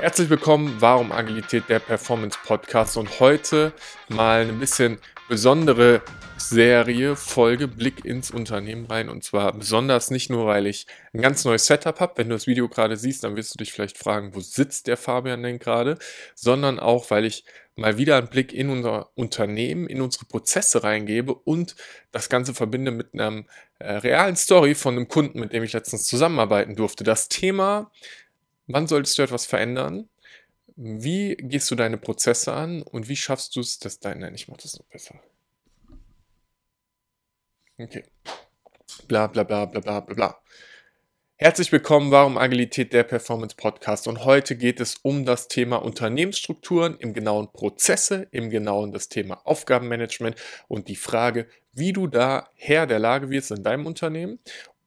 Herzlich willkommen, Warum Agilität, der Performance Podcast. Und heute mal eine bisschen besondere Serie, Folge, Blick ins Unternehmen rein. Und zwar besonders nicht nur, weil ich ein ganz neues Setup habe, wenn du das Video gerade siehst, dann wirst du dich vielleicht fragen, wo sitzt der Fabian denn gerade, sondern auch, weil ich mal wieder einen Blick in unser Unternehmen, in unsere Prozesse reingebe und das Ganze verbinde mit einer äh, realen Story von einem Kunden, mit dem ich letztens zusammenarbeiten durfte. Das Thema Wann solltest du etwas verändern? Wie gehst du deine Prozesse an und wie schaffst du es, dass dein, nein, ich mache das noch besser. Okay. Bla bla bla bla bla bla bla. Herzlich willkommen, Warum Agilität, der Performance Podcast. Und heute geht es um das Thema Unternehmensstrukturen, im genauen Prozesse, im genauen das Thema Aufgabenmanagement und die Frage, wie du da Herr der Lage wirst in deinem Unternehmen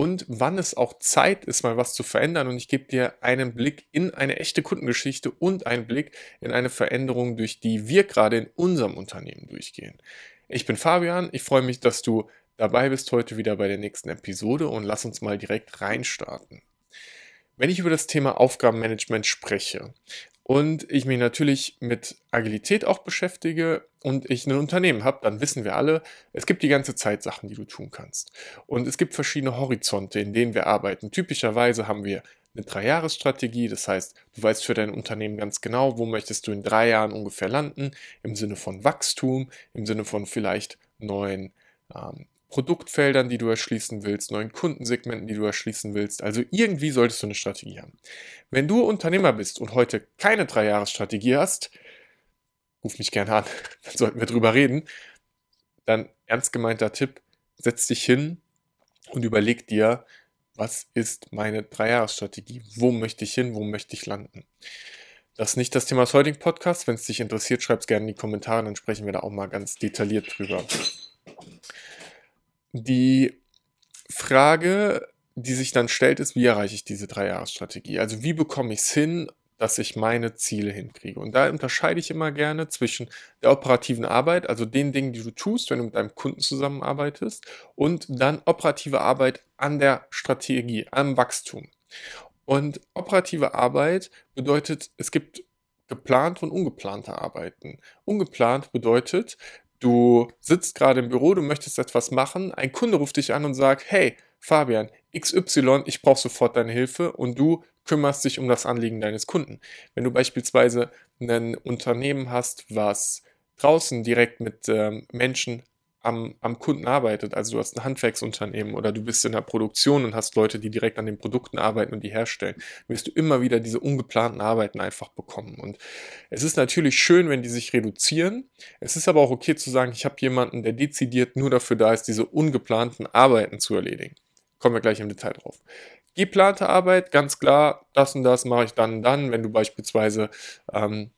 und wann es auch Zeit ist, mal was zu verändern. Und ich gebe dir einen Blick in eine echte Kundengeschichte und einen Blick in eine Veränderung, durch die wir gerade in unserem Unternehmen durchgehen. Ich bin Fabian, ich freue mich, dass du dabei bist heute wieder bei der nächsten Episode und lass uns mal direkt reinstarten. Wenn ich über das Thema Aufgabenmanagement spreche, und ich mich natürlich mit Agilität auch beschäftige und ich ein Unternehmen habe, dann wissen wir alle, es gibt die ganze Zeit Sachen, die du tun kannst. Und es gibt verschiedene Horizonte, in denen wir arbeiten. Typischerweise haben wir eine Dreijahresstrategie, das heißt, du weißt für dein Unternehmen ganz genau, wo möchtest du in drei Jahren ungefähr landen, im Sinne von Wachstum, im Sinne von vielleicht neuen ähm, Produktfeldern, die du erschließen willst, neuen Kundensegmenten, die du erschließen willst. Also irgendwie solltest du eine Strategie haben. Wenn du Unternehmer bist und heute keine Dreijahresstrategie hast, ruf mich gerne an, dann sollten wir drüber reden. Dann ernst gemeinter Tipp, setz dich hin und überleg dir, was ist meine Dreijahresstrategie? Wo möchte ich hin? Wo möchte ich landen? Das ist nicht das Thema des heutigen Podcasts. Wenn es dich interessiert, schreib es gerne in die Kommentare, dann sprechen wir da auch mal ganz detailliert drüber. Die Frage, die sich dann stellt, ist, wie erreiche ich diese Dreijahresstrategie? Also wie bekomme ich es hin, dass ich meine Ziele hinkriege? Und da unterscheide ich immer gerne zwischen der operativen Arbeit, also den Dingen, die du tust, wenn du mit deinem Kunden zusammenarbeitest, und dann operative Arbeit an der Strategie, am Wachstum. Und operative Arbeit bedeutet, es gibt geplante und ungeplante Arbeiten. Ungeplant bedeutet, Du sitzt gerade im Büro, du möchtest etwas machen, ein Kunde ruft dich an und sagt, hey, Fabian, XY, ich brauche sofort deine Hilfe und du kümmerst dich um das Anliegen deines Kunden. Wenn du beispielsweise ein Unternehmen hast, was draußen direkt mit ähm, Menschen am, am Kunden arbeitet. Also du hast ein Handwerksunternehmen oder du bist in der Produktion und hast Leute, die direkt an den Produkten arbeiten und die herstellen, wirst du immer wieder diese ungeplanten Arbeiten einfach bekommen. Und es ist natürlich schön, wenn die sich reduzieren. Es ist aber auch okay zu sagen, ich habe jemanden, der dezidiert nur dafür da ist, diese ungeplanten Arbeiten zu erledigen. Kommen wir gleich im Detail drauf. Geplante Arbeit, ganz klar, das und das mache ich dann und dann, wenn du beispielsweise ähm,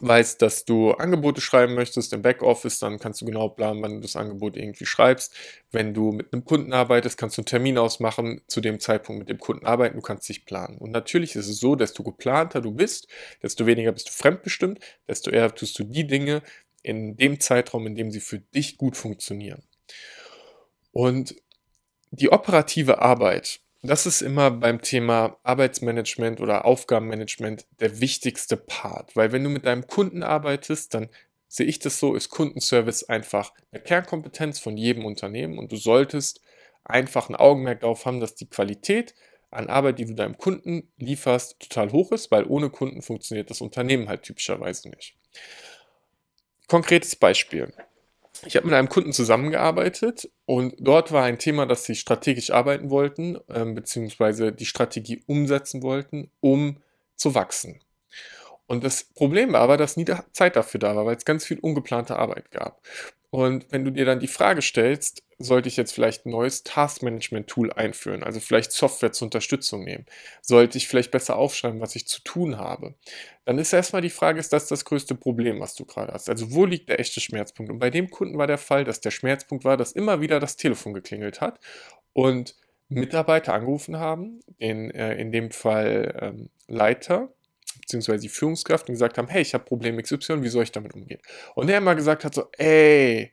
weißt, dass du Angebote schreiben möchtest im Backoffice, dann kannst du genau planen, wann du das Angebot irgendwie schreibst. Wenn du mit einem Kunden arbeitest, kannst du einen Termin ausmachen, zu dem Zeitpunkt mit dem Kunden arbeiten, du kannst dich planen. Und natürlich ist es so, desto geplanter du bist, desto weniger bist du fremdbestimmt, desto eher tust du die Dinge in dem Zeitraum, in dem sie für dich gut funktionieren. Und die operative Arbeit, das ist immer beim Thema Arbeitsmanagement oder Aufgabenmanagement der wichtigste Part, weil wenn du mit deinem Kunden arbeitest, dann sehe ich das so, ist Kundenservice einfach eine Kernkompetenz von jedem Unternehmen und du solltest einfach ein Augenmerk darauf haben, dass die Qualität an Arbeit, die du deinem Kunden lieferst, total hoch ist, weil ohne Kunden funktioniert das Unternehmen halt typischerweise nicht. Konkretes Beispiel. Ich habe mit einem Kunden zusammengearbeitet und dort war ein Thema, dass sie strategisch arbeiten wollten, ähm, beziehungsweise die Strategie umsetzen wollten, um zu wachsen. Und das Problem war aber, dass nie Zeit dafür da war, weil es ganz viel ungeplante Arbeit gab. Und wenn du dir dann die Frage stellst, sollte ich jetzt vielleicht ein neues Taskmanagement-Tool einführen, also vielleicht Software zur Unterstützung nehmen? Sollte ich vielleicht besser aufschreiben, was ich zu tun habe? Dann ist erstmal die Frage, ist das das größte Problem, was du gerade hast? Also wo liegt der echte Schmerzpunkt? Und bei dem Kunden war der Fall, dass der Schmerzpunkt war, dass immer wieder das Telefon geklingelt hat und Mitarbeiter angerufen haben, den, äh, in dem Fall ähm, Leiter, beziehungsweise die Führungskraft und gesagt haben, hey, ich habe Problem XY, wie soll ich damit umgehen? Und er immer gesagt hat so, ey,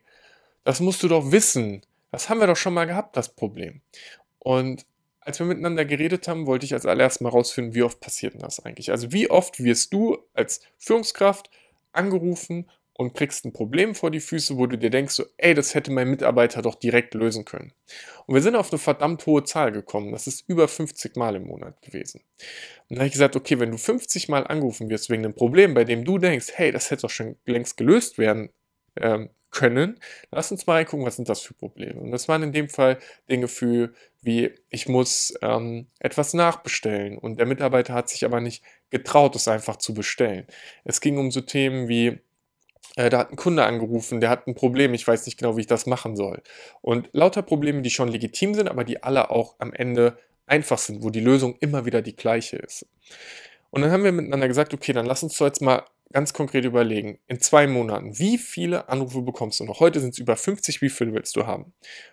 das musst du doch wissen. Das haben wir doch schon mal gehabt, das Problem. Und als wir miteinander geredet haben, wollte ich als allererstes mal rausfinden, wie oft passiert denn das eigentlich? Also wie oft wirst du als Führungskraft angerufen und kriegst ein Problem vor die Füße, wo du dir denkst, so, ey, das hätte mein Mitarbeiter doch direkt lösen können. Und wir sind auf eine verdammt hohe Zahl gekommen. Das ist über 50 Mal im Monat gewesen. Und dann habe ich gesagt, okay, wenn du 50 Mal angerufen wirst wegen einem Problem, bei dem du denkst, hey, das hätte doch schon längst gelöst werden ähm, können, lass uns mal reingucken, was sind das für Probleme. Und das waren in dem Fall Dinge für, wie ich muss ähm, etwas nachbestellen und der Mitarbeiter hat sich aber nicht getraut, es einfach zu bestellen. Es ging um so Themen wie, äh, da hat ein Kunde angerufen, der hat ein Problem, ich weiß nicht genau, wie ich das machen soll. Und lauter Probleme, die schon legitim sind, aber die alle auch am Ende einfach sind, wo die Lösung immer wieder die gleiche ist. Und dann haben wir miteinander gesagt, okay, dann lass uns doch jetzt mal ganz konkret überlegen, in zwei Monaten, wie viele Anrufe bekommst du noch? Heute sind es über 50, wie viele willst du haben?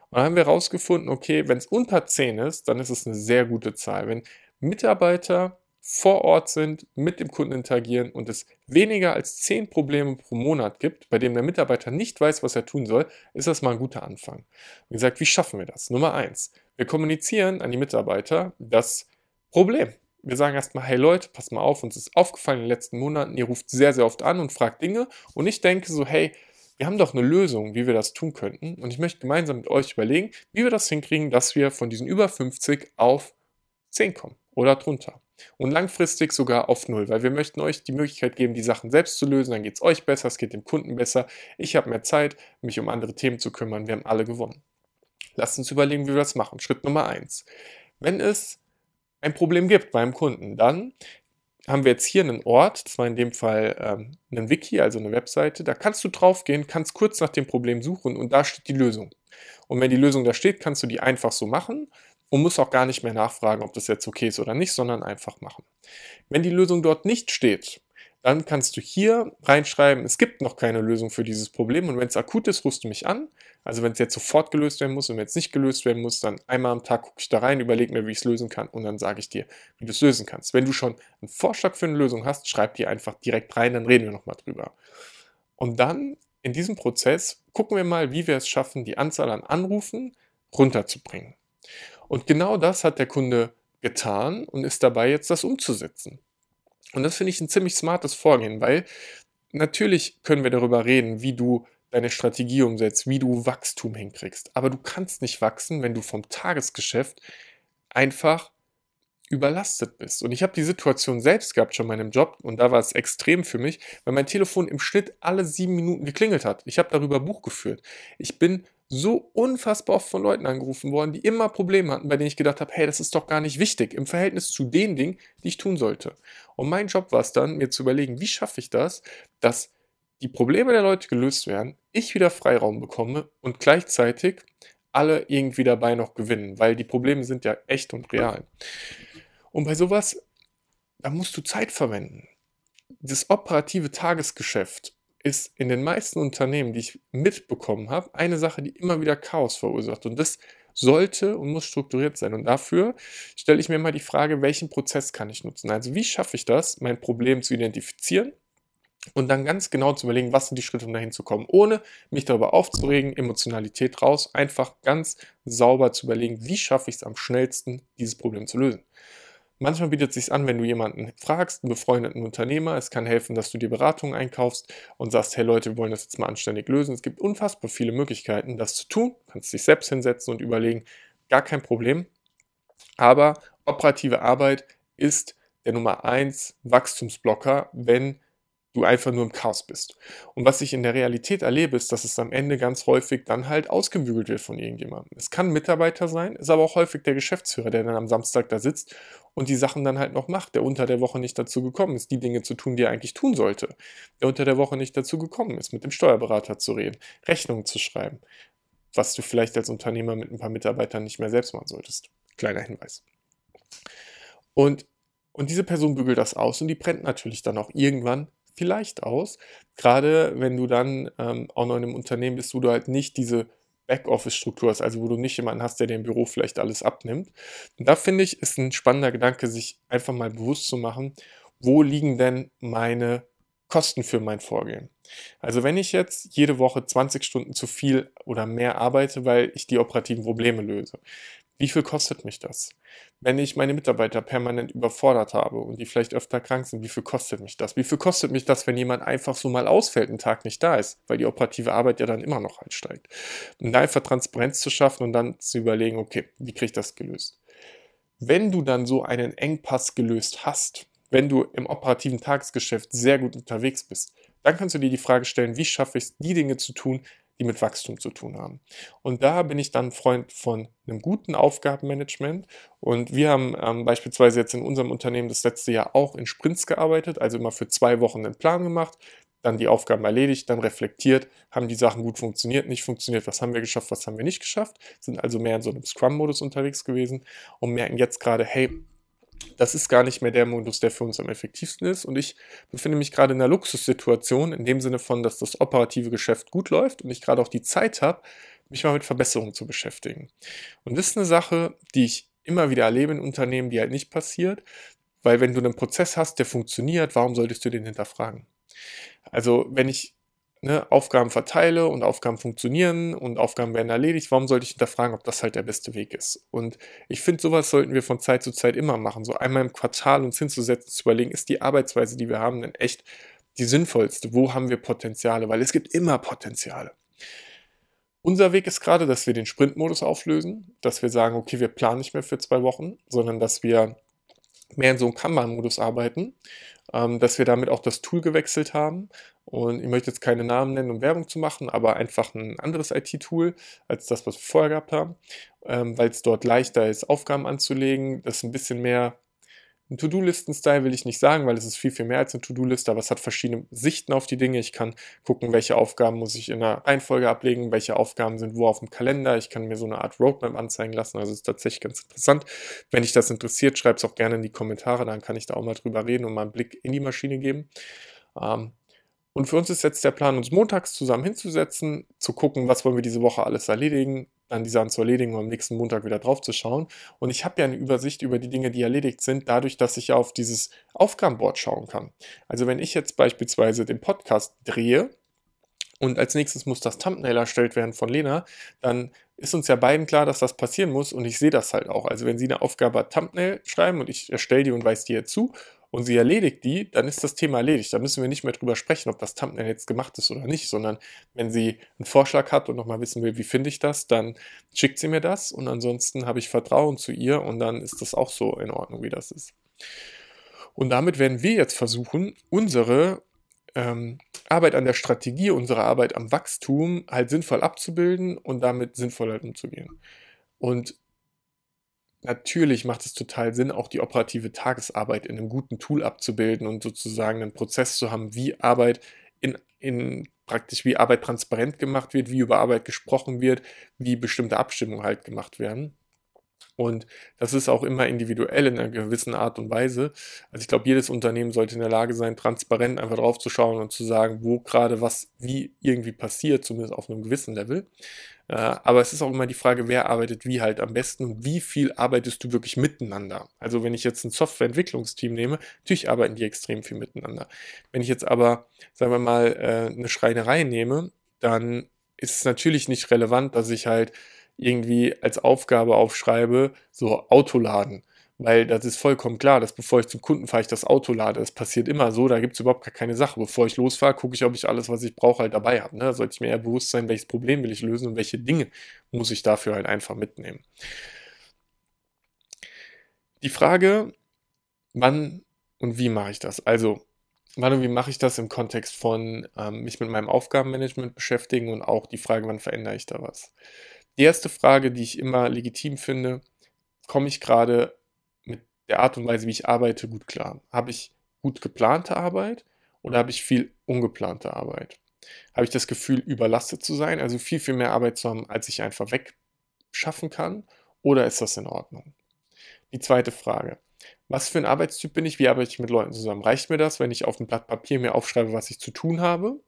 Und dann haben wir herausgefunden, okay, wenn es unter 10 ist, dann ist es eine sehr gute Zahl. Wenn Mitarbeiter vor Ort sind, mit dem Kunden interagieren und es weniger als 10 Probleme pro Monat gibt, bei dem der Mitarbeiter nicht weiß, was er tun soll, ist das mal ein guter Anfang. Wie gesagt, wie schaffen wir das? Nummer 1. Wir kommunizieren an die Mitarbeiter das Problem wir sagen erstmal, hey Leute, pass mal auf, uns ist aufgefallen in den letzten Monaten, ihr ruft sehr, sehr oft an und fragt Dinge. Und ich denke so, hey, wir haben doch eine Lösung, wie wir das tun könnten. Und ich möchte gemeinsam mit euch überlegen, wie wir das hinkriegen, dass wir von diesen über 50 auf 10 kommen oder drunter. Und langfristig sogar auf null, weil wir möchten euch die Möglichkeit geben, die Sachen selbst zu lösen. Dann geht es euch besser, es geht dem Kunden besser. Ich habe mehr Zeit, mich um andere Themen zu kümmern. Wir haben alle gewonnen. Lasst uns überlegen, wie wir das machen. Schritt Nummer eins. Wenn es ein Problem gibt beim Kunden, dann haben wir jetzt hier einen Ort, das war in dem Fall ähm, ein Wiki, also eine Webseite, da kannst du draufgehen, kannst kurz nach dem Problem suchen und da steht die Lösung. Und wenn die Lösung da steht, kannst du die einfach so machen und musst auch gar nicht mehr nachfragen, ob das jetzt okay ist oder nicht, sondern einfach machen. Wenn die Lösung dort nicht steht, dann kannst du hier reinschreiben, es gibt noch keine Lösung für dieses Problem und wenn es akut ist, rufst du mich an. Also wenn es jetzt sofort gelöst werden muss und wenn es nicht gelöst werden muss, dann einmal am Tag gucke ich da rein, überlege mir, wie ich es lösen kann und dann sage ich dir, wie du es lösen kannst. Wenn du schon einen Vorschlag für eine Lösung hast, schreib die einfach direkt rein, dann reden wir nochmal drüber. Und dann in diesem Prozess gucken wir mal, wie wir es schaffen, die Anzahl an Anrufen runterzubringen. Und genau das hat der Kunde getan und ist dabei jetzt das umzusetzen. Und das finde ich ein ziemlich smartes Vorgehen, weil natürlich können wir darüber reden, wie du deine Strategie umsetzt, wie du Wachstum hinkriegst. Aber du kannst nicht wachsen, wenn du vom Tagesgeschäft einfach überlastet bist. Und ich habe die Situation selbst gehabt schon in meinem Job und da war es extrem für mich, weil mein Telefon im Schnitt alle sieben Minuten geklingelt hat. Ich habe darüber Buch geführt. Ich bin so unfassbar oft von Leuten angerufen worden, die immer Probleme hatten, bei denen ich gedacht habe, hey, das ist doch gar nicht wichtig im Verhältnis zu den Dingen, die ich tun sollte. Und mein Job war es dann, mir zu überlegen, wie schaffe ich das, dass die Probleme der Leute gelöst werden, ich wieder Freiraum bekomme und gleichzeitig alle irgendwie dabei noch gewinnen, weil die Probleme sind ja echt und real. Und bei sowas, da musst du Zeit verwenden. Das operative Tagesgeschäft ist in den meisten Unternehmen, die ich mitbekommen habe, eine Sache, die immer wieder Chaos verursacht. Und das sollte und muss strukturiert sein. Und dafür stelle ich mir mal die Frage, welchen Prozess kann ich nutzen? Also wie schaffe ich das, mein Problem zu identifizieren und dann ganz genau zu überlegen, was sind die Schritte, um dahin zu kommen, ohne mich darüber aufzuregen, Emotionalität raus, einfach ganz sauber zu überlegen, wie schaffe ich es am schnellsten, dieses Problem zu lösen. Manchmal bietet es sich an, wenn du jemanden fragst, einen befreundeten Unternehmer. Es kann helfen, dass du dir Beratungen einkaufst und sagst, hey Leute, wir wollen das jetzt mal anständig lösen. Es gibt unfassbar viele Möglichkeiten, das zu tun. Du kannst dich selbst hinsetzen und überlegen, gar kein Problem. Aber operative Arbeit ist der Nummer 1 Wachstumsblocker, wenn du einfach nur im Chaos bist. Und was ich in der Realität erlebe, ist, dass es am Ende ganz häufig dann halt ausgebügelt wird von irgendjemandem. Es kann ein Mitarbeiter sein, ist aber auch häufig der Geschäftsführer, der dann am Samstag da sitzt und die Sachen dann halt noch macht, der unter der Woche nicht dazu gekommen ist, die Dinge zu tun, die er eigentlich tun sollte. Der unter der Woche nicht dazu gekommen ist, mit dem Steuerberater zu reden, Rechnungen zu schreiben, was du vielleicht als Unternehmer mit ein paar Mitarbeitern nicht mehr selbst machen solltest. Kleiner Hinweis. Und und diese Person bügelt das aus und die brennt natürlich dann auch irgendwann vielleicht aus. Gerade wenn du dann ähm, auch noch in einem Unternehmen bist, wo du halt nicht diese Backoffice-Struktur hast, also wo du nicht jemanden hast, der dir im Büro vielleicht alles abnimmt. Und da finde ich, ist ein spannender Gedanke, sich einfach mal bewusst zu machen, wo liegen denn meine Kosten für mein Vorgehen. Also wenn ich jetzt jede Woche 20 Stunden zu viel oder mehr arbeite, weil ich die operativen Probleme löse, Wie viel kostet mich das? Wenn ich meine Mitarbeiter permanent überfordert habe und die vielleicht öfter krank sind, wie viel kostet mich das? Wie viel kostet mich das, wenn jemand einfach so mal ausfällt, einen Tag nicht da ist, weil die operative Arbeit ja dann immer noch ansteigt? Und da einfach Transparenz zu schaffen und dann zu überlegen, okay, wie kriege ich das gelöst? Wenn du dann so einen Engpass gelöst hast, wenn du im operativen Tagesgeschäft sehr gut unterwegs bist, dann kannst du dir die Frage stellen, wie schaffe ich es, die Dinge zu tun, die mit Wachstum zu tun haben. Und da bin ich dann Freund von einem guten Aufgabenmanagement. Und wir haben ähm, beispielsweise jetzt in unserem Unternehmen das letzte Jahr auch in Sprints gearbeitet, also immer für zwei Wochen einen Plan gemacht, dann die Aufgaben erledigt, dann reflektiert, haben die Sachen gut funktioniert, nicht funktioniert, was haben wir geschafft, was haben wir nicht geschafft, sind also mehr in so einem Scrum-Modus unterwegs gewesen und merken jetzt gerade, hey, das ist gar nicht mehr der Modus, der für uns am effektivsten ist. Und ich befinde mich gerade in einer Luxussituation, in dem Sinne von, dass das operative Geschäft gut läuft und ich gerade auch die Zeit habe, mich mal mit Verbesserungen zu beschäftigen. Und das ist eine Sache, die ich immer wieder erlebe in Unternehmen, die halt nicht passiert, weil wenn du einen Prozess hast, der funktioniert, warum solltest du den hinterfragen? Also wenn ich ne, Aufgaben verteile und Aufgaben funktionieren und Aufgaben werden erledigt, warum sollte ich hinterfragen, ob das halt der beste Weg ist? Und ich finde, sowas sollten wir von Zeit zu Zeit immer machen. So einmal im Quartal uns hinzusetzen, zu überlegen, ist die Arbeitsweise, die wir haben, denn echt die sinnvollste? Wo haben wir Potenziale? Weil es gibt immer Potenziale. Unser Weg ist gerade, dass wir den Sprintmodus auflösen, dass wir sagen, okay, wir planen nicht mehr für zwei Wochen, sondern dass wir mehr in so einem Kanban-Modus arbeiten, ähm, dass wir damit auch das Tool gewechselt haben. Und ich möchte jetzt keine Namen nennen, um Werbung zu machen, aber einfach ein anderes IT-Tool als das, was wir vorher gehabt haben, ähm, weil es dort leichter ist, Aufgaben anzulegen, das ein bisschen mehr ein To-Do-Listen-Style will ich nicht sagen, weil es ist viel, viel mehr als eine To-Do-Liste, aber es hat verschiedene Sichten auf die Dinge. Ich kann gucken, welche Aufgaben muss ich in einer Reihenfolge ablegen, welche Aufgaben sind wo auf dem Kalender. Ich kann mir so eine Art Roadmap anzeigen lassen. Also es ist tatsächlich ganz interessant. Wenn dich das interessiert, schreib es auch gerne in die Kommentare, dann kann ich da auch mal drüber reden und mal einen Blick in die Maschine geben. Ähm, und für uns ist jetzt der Plan, uns montags zusammen hinzusetzen, zu gucken, was wollen wir diese Woche alles erledigen, dann die Sachen zu erledigen und am nächsten Montag wieder drauf zu schauen. Und ich habe ja eine Übersicht über die Dinge, die erledigt sind, dadurch, dass ich auf dieses Aufgabenboard schauen kann. Also wenn ich jetzt beispielsweise den Podcast drehe und als nächstes muss das Thumbnail erstellt werden von Lena, dann ist uns ja beiden klar, dass das passieren muss und ich sehe das halt auch. Also wenn sie eine Aufgabe hat, Thumbnail schreiben und ich erstelle die und weise die jetzt zu und sie erledigt die, dann ist das Thema erledigt. Da müssen wir nicht mehr drüber sprechen, ob das Thumbnail jetzt gemacht ist oder nicht, sondern wenn sie einen Vorschlag hat und nochmal wissen will, wie finde ich das, dann schickt sie mir das und ansonsten habe ich Vertrauen zu ihr und dann ist das auch so in Ordnung, wie das ist. Und damit werden wir jetzt versuchen, unsere ähm, Arbeit an der Strategie, unsere Arbeit am Wachstum halt sinnvoll abzubilden und damit sinnvoll halt umzugehen. Und natürlich macht es total Sinn, auch die operative Tagesarbeit in einem guten Tool abzubilden und sozusagen einen Prozess zu haben, wie Arbeit in, in praktisch wie Arbeit transparent gemacht wird, wie über Arbeit gesprochen wird, wie bestimmte Abstimmungen halt gemacht werden. Und das ist auch immer individuell in einer gewissen Art und Weise. Also ich glaube, jedes Unternehmen sollte in der Lage sein, transparent einfach drauf zu schauen und zu sagen, wo gerade was wie irgendwie passiert, zumindest auf einem gewissen Level. Äh, aber es ist auch immer die Frage, wer arbeitet wie halt am besten und wie viel arbeitest du wirklich miteinander. Also wenn ich jetzt ein Softwareentwicklungsteam nehme, natürlich arbeiten die extrem viel miteinander. Wenn ich jetzt aber, sagen wir mal, äh, eine Schreinerei nehme, dann ist es natürlich nicht relevant, dass ich halt irgendwie als Aufgabe aufschreibe, so Autoladen. Weil das ist vollkommen klar, dass bevor ich zum Kunden fahre, ich das Auto lade. Das passiert immer so, da gibt es überhaupt gar keine Sache. Bevor ich losfahre, gucke ich, ob ich alles, was ich brauche, halt dabei habe. Ne? Da sollte ich mir eher bewusst sein, welches Problem will ich lösen und welche Dinge muss ich dafür halt einfach mitnehmen. Die Frage, wann und wie mache ich das? Also, wann und wie mache ich das im Kontext von ähm, mich mit meinem Aufgabenmanagement beschäftigen und auch die Frage, wann verändere ich da was? Die erste Frage, die ich immer legitim finde, komme ich gerade der Art und Weise, wie ich arbeite, gut klar. Habe ich gut geplante Arbeit oder habe ich viel ungeplante Arbeit? Habe ich das Gefühl, überlastet zu sein, also viel, viel mehr Arbeit zu haben, als ich einfach wegschaffen kann? Oder ist das in Ordnung? Die zweite Frage. Was für ein Arbeitstyp bin ich? Wie arbeite ich mit Leuten zusammen? Reicht mir das, wenn ich auf dem Blatt Papier mir aufschreibe, was ich zu tun habe?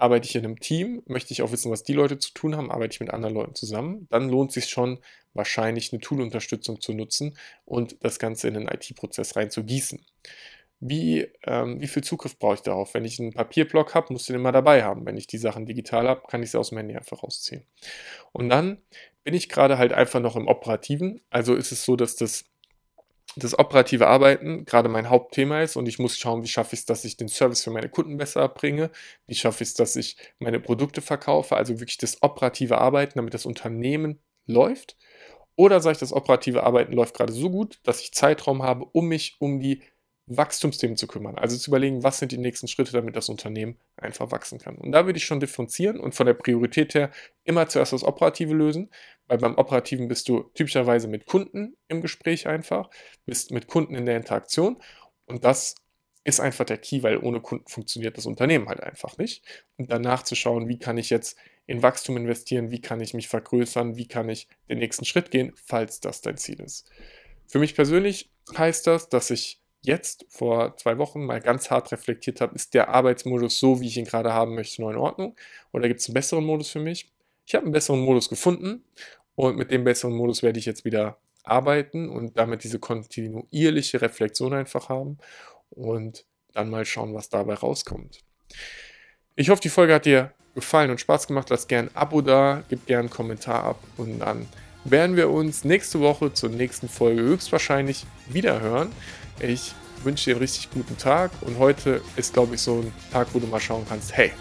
Arbeite ich in einem Team? Möchte ich auch wissen, was die Leute zu tun haben? Arbeite ich mit anderen Leuten zusammen? Dann lohnt es sich schon, wahrscheinlich eine Tool-Unterstützung zu nutzen und das Ganze in den IT-Prozess rein zu gießen. wie, ähm, wie viel Zugriff brauche ich darauf? Wenn ich einen Papierblock habe, muss ich den immer dabei haben. Wenn ich die Sachen digital habe, kann ich sie aus dem Handy einfach rausziehen. Und dann bin ich gerade halt einfach noch im Operativen. Also ist es so, dass das, das operative Arbeiten gerade mein Hauptthema ist und ich muss schauen, wie schaffe ich es, dass ich den Service für meine Kunden besser erbringe, wie schaffe ich es, dass ich meine Produkte verkaufe, also wirklich das operative Arbeiten, damit das Unternehmen läuft. Oder sage ich, das operative Arbeiten läuft gerade so gut, dass ich Zeitraum habe, um mich um die Wachstumsthemen zu kümmern. Also zu überlegen, was sind die nächsten Schritte, damit das Unternehmen einfach wachsen kann. Und da würde ich schon differenzieren und von der Priorität her immer zuerst das Operative lösen, weil beim Operativen bist du typischerweise mit Kunden im Gespräch einfach, bist mit Kunden in der Interaktion und das ist einfach der Key, weil ohne Kunden funktioniert das Unternehmen halt einfach nicht. Und danach zu schauen, wie kann ich jetzt in Wachstum investieren, wie kann ich mich vergrößern, wie kann ich den nächsten Schritt gehen, falls das dein Ziel ist. Für mich persönlich heißt das, dass ich jetzt vor zwei Wochen mal ganz hart reflektiert habe, ist der Arbeitsmodus so, wie ich ihn gerade haben möchte, noch in Ordnung? Oder gibt es einen besseren Modus für mich? Ich habe einen besseren Modus gefunden und mit dem besseren Modus werde ich jetzt wieder arbeiten und damit diese kontinuierliche Reflexion einfach haben und dann mal schauen, was dabei rauskommt. Ich hoffe, die Folge hat dir gefallen und Spaß gemacht. Lass gerne ein Abo da, gib gerne einen Kommentar ab und dann werden wir uns nächste Woche zur nächsten Folge höchstwahrscheinlich wieder hören. Ich wünsche dir einen richtig guten Tag und heute ist, glaube ich, so ein Tag, wo du mal schauen kannst, hey,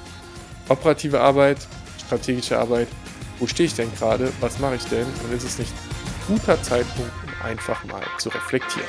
operative Arbeit, strategische Arbeit, wo stehe ich denn gerade, was mache ich denn und ist es nicht ein guter Zeitpunkt, um einfach mal zu reflektieren.